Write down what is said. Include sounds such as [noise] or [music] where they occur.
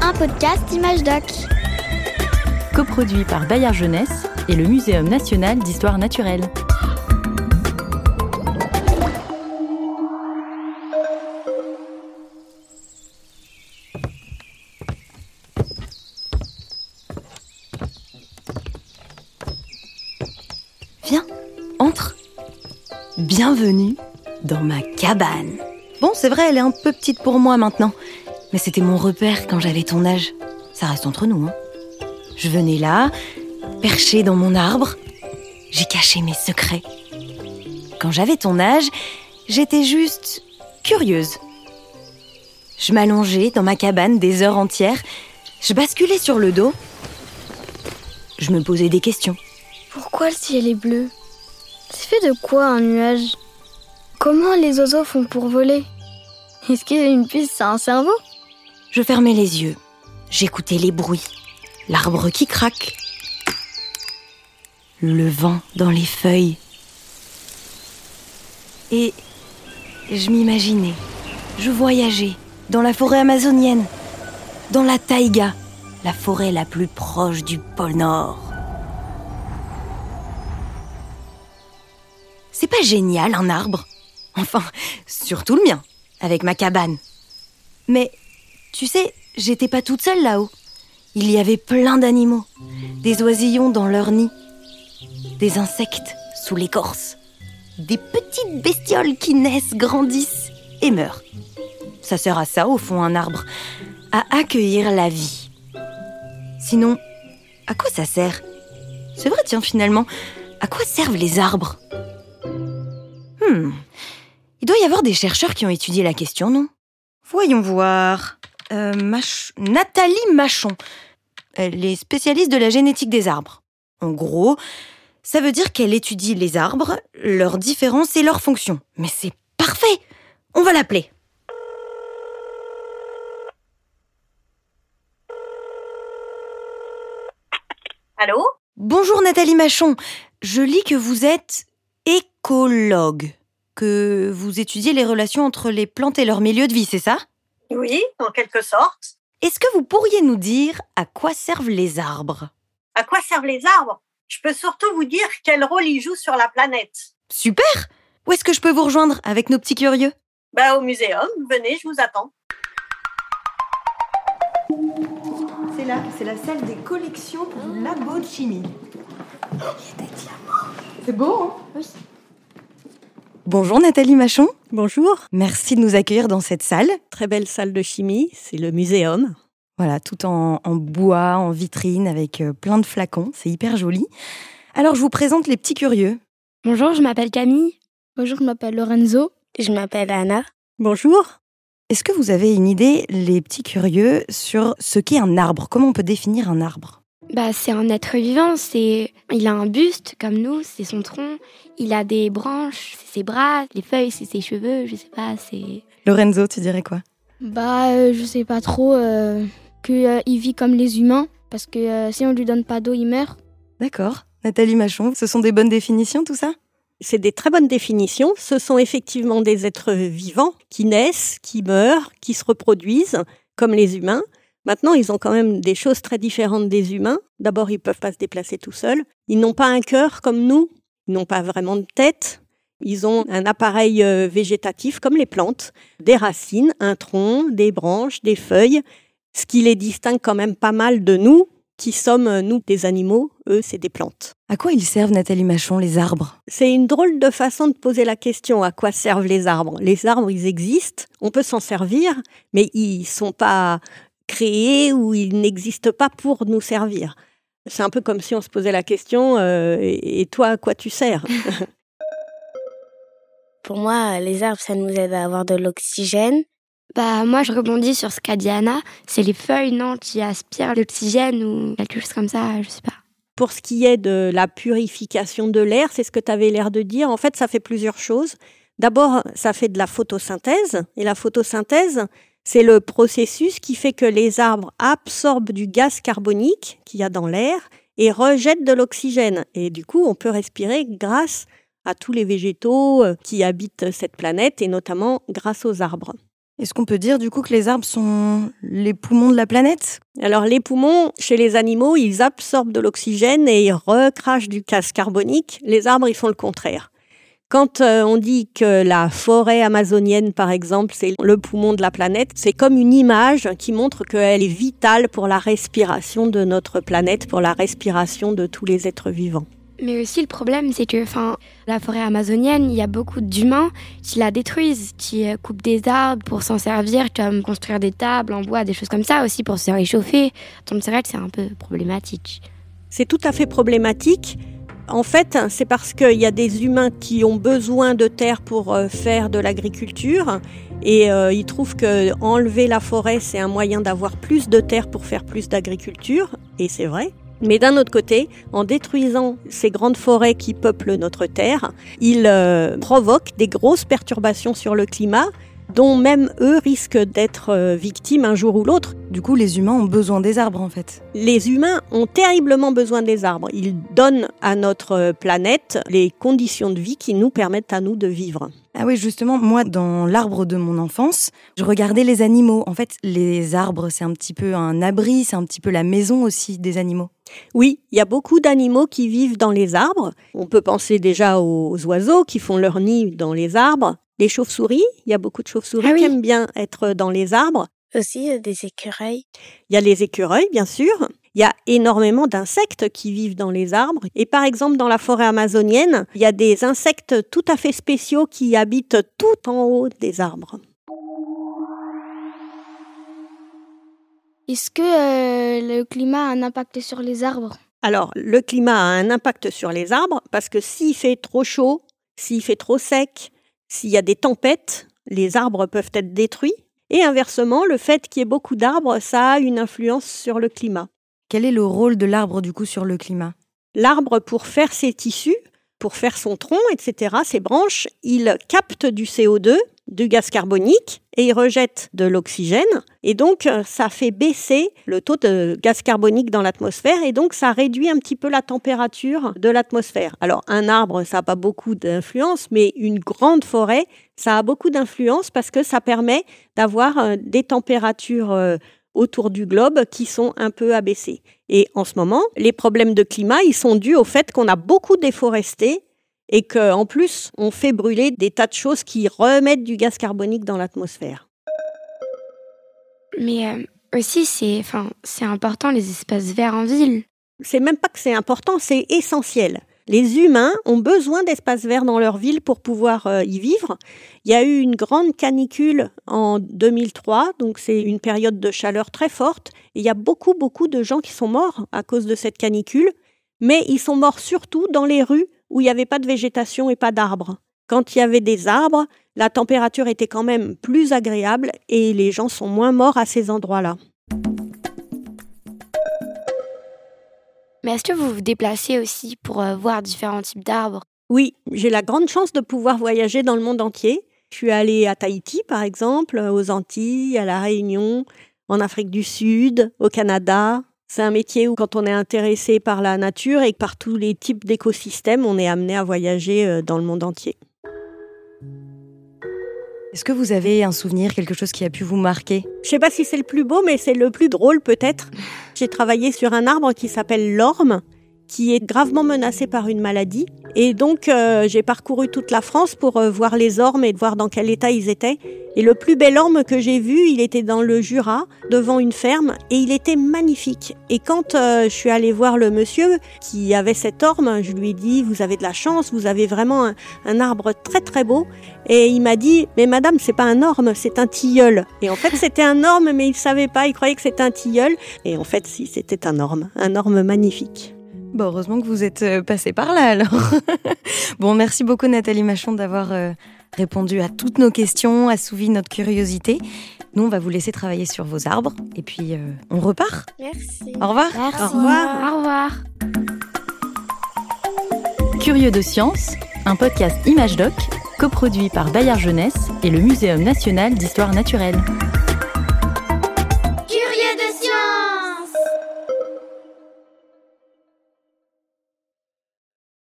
Un podcast Image Doc. Coproduit par Bayard Jeunesse et le Muséum national d'histoire naturelle. Viens, entre. Bienvenue dans ma cabane. Bon, c'est vrai, elle est un peu petite pour moi maintenant. Mais c'était mon repère quand j'avais ton âge. Ça reste entre nous, hein. Je venais là, perché dans mon arbre. J'ai caché mes secrets. Quand j'avais ton âge, j'étais juste curieuse. Je m'allongeais dans ma cabane des heures entières. Je basculais sur le dos. Je me posais des questions. Pourquoi le ciel est bleu? C'est fait de quoi un nuage? Comment les oiseaux font pour voler? Est-ce qu'une puce a un cerveau? Je fermais les yeux. J'écoutais les bruits. L'arbre qui craque. Le vent dans les feuilles. Et je m'imaginais. Je voyageais dans la forêt amazonienne. Dans la taïga, la forêt la plus proche du pôle Nord. C'est pas génial un arbre? Enfin, surtout le mien, avec ma cabane. Mais, tu sais, j'étais pas toute seule là-haut. Il y avait plein d'animaux, des oisillons dans leur nid, des insectes sous l'écorce, des petites bestioles qui naissent, grandissent et meurent. Ça sert à ça, au fond, un arbre, à accueillir la vie. Sinon, à quoi ça sert? C'est vrai, tiens, finalement, à quoi servent les arbres? Hmm, il doit y avoir des chercheurs qui ont étudié la question, non? Voyons voir. Euh, Nathalie Machon. Elle est spécialiste de la génétique des arbres. En gros, ça veut dire qu'elle étudie les arbres, leurs différences et leurs fonctions. Mais c'est parfait On va l'appeler. Allô? Bonjour Nathalie Machon. Je lis que vous êtes écologue que vous étudiez les relations entre les plantes et leur milieu de vie, c'est ça? Oui, en quelque sorte. Est-ce que vous pourriez nous dire à quoi servent les arbres? À quoi servent les arbres? Je peux surtout vous dire quel rôle ils jouent sur la planète. Super Où est-ce que je peux vous rejoindre avec nos petits curieux? Bah au muséum, venez, je vous attends. C'est là, c'est la salle des collections du labo de chimie. Il y a des diamants. C'est beau, hein? Oui. Bonjour Nathalie Machon. Bonjour. Merci de nous accueillir dans cette salle. Très belle salle de chimie, c'est le muséum. Voilà, tout en, bois, en vitrine, avec euh, plein de flacons. C'est hyper joli. Alors, je vous présente les petits curieux. Bonjour, je m'appelle Camille. Bonjour, je m'appelle Lorenzo. Je m'appelle Anna. Bonjour. Est-ce que vous avez une idée, les petits curieux, sur ce qu'est un arbre? Comment on peut définir un arbre? Bah, c'est un être vivant, c'est il a un buste comme nous, c'est son tronc, il a des branches, c'est ses bras, les feuilles, c'est ses cheveux, je sais pas, c'est Lorenzo, tu dirais quoi? Bah, euh, je sais pas trop euh, que euh, il vit comme les humains parce que euh, si on lui donne pas d'eau, il meurt. D'accord. Nathalie Machon, ce sont des bonnes définitions tout ça? C'est des très bonnes définitions, ce sont effectivement des êtres vivants qui naissent, qui meurent, qui se reproduisent comme les humains. Maintenant, ils ont quand même des choses très différentes des humains. D'abord, ils ne peuvent pas se déplacer tout seuls. Ils n'ont pas un cœur comme nous. Ils n'ont pas vraiment de tête. Ils ont un appareil euh, végétatif comme les plantes, des racines, un tronc, des branches, des feuilles, ce qui les distingue quand même pas mal de nous, qui sommes, euh, nous, des animaux, eux, c'est des plantes. À quoi ils servent, Nathalie Machon, les arbres? C'est une drôle de façon de poser la question, à quoi servent les arbres? Les arbres, ils existent, on peut s'en servir, mais ils sont pas créés ou ils n'existent pas pour nous servir. C'est un peu comme si on se posait la question euh, et toi, à quoi tu sers? [laughs] Pour moi, les arbres, ça nous aide à avoir de l'oxygène. Bah moi, je rebondis sur ce qu'a dit Anna. C'est les feuilles, non, qui aspirent l'oxygène ou quelque chose comme ça, je sais pas. Pour ce qui est de la purification de l'air, c'est ce que tu avais l'air de dire. En fait, ça fait plusieurs choses. D'abord, ça fait de la photosynthèse. Et la photosynthèse, c'est le processus qui fait que les arbres absorbent du gaz carbonique qu'il y a dans l'air et rejettent de l'oxygène. Et du coup, on peut respirer grâce à tous les végétaux euh, qui habitent cette planète et notamment grâce aux arbres. Est-ce qu'on peut dire du coup que les arbres sont les poumons de la planète? Alors les poumons, chez les animaux, ils absorbent de l'oxygène et ils recrachent du gaz carbonique. Les arbres, ils font le contraire. Quand euh, on dit que la forêt amazonienne, par exemple, c'est le poumon de la planète, c'est comme une image qui montre qu'elle est vitale pour la respiration de notre planète, pour la respiration de tous les êtres vivants. Mais aussi le problème, c'est que enfin, la forêt amazonienne, il y a beaucoup d'humains qui la détruisent, qui euh, coupent des arbres pour s'en servir, comme construire des tables en bois, des choses comme ça aussi pour se réchauffer. Donc c'est vrai que c'est un peu problématique. C'est tout à fait problématique. En fait, c'est parce qu'il y a des humains qui ont besoin de terre pour euh, faire de l'agriculture et euh, ils trouvent que enlever la forêt, c'est un moyen d'avoir plus de terre pour faire plus d'agriculture. Et c'est vrai. Mais d'un autre côté, en détruisant ces grandes forêts qui peuplent notre Terre, ils euh, provoquent des grosses perturbations sur le climat dont même eux risquent d'être euh, victimes un jour ou l'autre. Du coup, les humains ont besoin des arbres en fait. Les humains ont terriblement besoin des arbres. Ils donnent à notre planète les conditions de vie qui nous permettent à nous de vivre. Ah oui, justement, moi, dans l'arbre de mon enfance, je regardais les animaux. En fait, les arbres, c'est un petit peu un abri, c'est un petit peu la maison aussi des animaux. Oui, il y a beaucoup d'animaux qui vivent dans les arbres. On peut penser déjà aux oiseaux qui font leur nid dans les arbres. Les chauves-souris, il y a beaucoup de chauves-souris Ah oui. qui aiment bien être dans les arbres. Aussi euh, des écureuils. Il y a les écureuils, bien sûr. Il y a énormément d'insectes qui vivent dans les arbres. Et par exemple, dans la forêt amazonienne, il y a des insectes tout à fait spéciaux qui habitent tout en haut des arbres. Est-ce que euh, le climat a un impact sur les arbres? Alors, le climat a un impact sur les arbres parce que s'il fait trop chaud, s'il fait trop sec, s'il y a des tempêtes, les arbres peuvent être détruits. Et inversement, le fait qu'il y ait beaucoup d'arbres, ça a une influence sur le climat. Quel est le rôle de l'arbre du coup sur le climat? L'arbre, pour faire ses tissus, pour faire son tronc, etc., ses branches, il capte du CO2, du gaz carbonique, et il rejette de l'oxygène. Et donc, euh, ça fait baisser le taux de gaz carbonique dans l'atmosphère, et donc ça réduit un petit peu la température de l'atmosphère. Alors, un arbre, ça n'a pas beaucoup d'influence, mais une grande forêt, ça a beaucoup d'influence parce que ça permet d'avoir euh, des températures euh, autour du globe qui sont un peu abaissées. Et en ce moment, les problèmes de climat, ils sont dus au fait qu'on a beaucoup déforesté et qu'en plus, on fait brûler des tas de choses qui remettent du gaz carbonique dans l'atmosphère. Mais euh, aussi, c'est enfin, c'est important les espaces verts en ville. C'est même pas que c'est important, c'est essentiel. Les humains ont besoin d'espaces verts dans leur ville pour pouvoir euh, y vivre. Il y a eu une grande canicule en 2003, donc c'est une période de chaleur très forte. Il y a beaucoup, beaucoup de gens qui sont morts à cause de cette canicule, mais ils sont morts surtout dans les rues où il n'y avait pas de végétation et pas d'arbres. Quand il y avait des arbres, la température était quand même plus agréable et les gens sont moins morts à ces endroits-là. Mais est-ce que vous vous déplacez aussi pour euh, voir différents types d'arbres? Oui, j'ai la grande chance de pouvoir voyager dans le monde entier. Je suis allée à Tahiti, par exemple, aux Antilles, à La Réunion, en Afrique du Sud, au Canada. C'est un métier où, quand on est intéressé par la nature et par tous les types d'écosystèmes, on est amené à voyager euh, dans le monde entier. Est-ce que vous avez un souvenir, quelque chose qui a pu vous marquer? Je sais pas si c'est le plus beau, mais c'est le plus drôle peut-être. J'ai travaillé sur un arbre qui s'appelle l'orme, qui est gravement menacé par une maladie. Et donc, euh, j'ai parcouru toute la France pour euh, voir les ormes et voir dans quel état ils étaient. Et le plus bel orme que j'ai vu, il était dans le Jura, devant une ferme, et il était magnifique. Et quand euh, je suis allée voir le monsieur qui avait cet orme, je lui ai dit, vous avez de la chance, vous avez vraiment un, un arbre très très beau. Et il m'a dit, mais madame, c'est pas un orme, c'est un tilleul. Et en fait, c'était un orme, mais il savait pas, il croyait que c'était un tilleul. Et en fait, si, c'était un orme, un orme magnifique. Bon, heureusement que vous êtes euh, passé par là alors. [laughs] bon, merci beaucoup Nathalie Machon d'avoir euh, répondu à toutes nos questions, assouvi notre curiosité. Nous, on va vous laisser travailler sur vos arbres et puis euh, on repart. Merci. Au revoir. Merci. Au revoir. Au revoir. Curieux de science, un podcast Image Doc, coproduit par Bayard Jeunesse et le Muséum national d'histoire naturelle.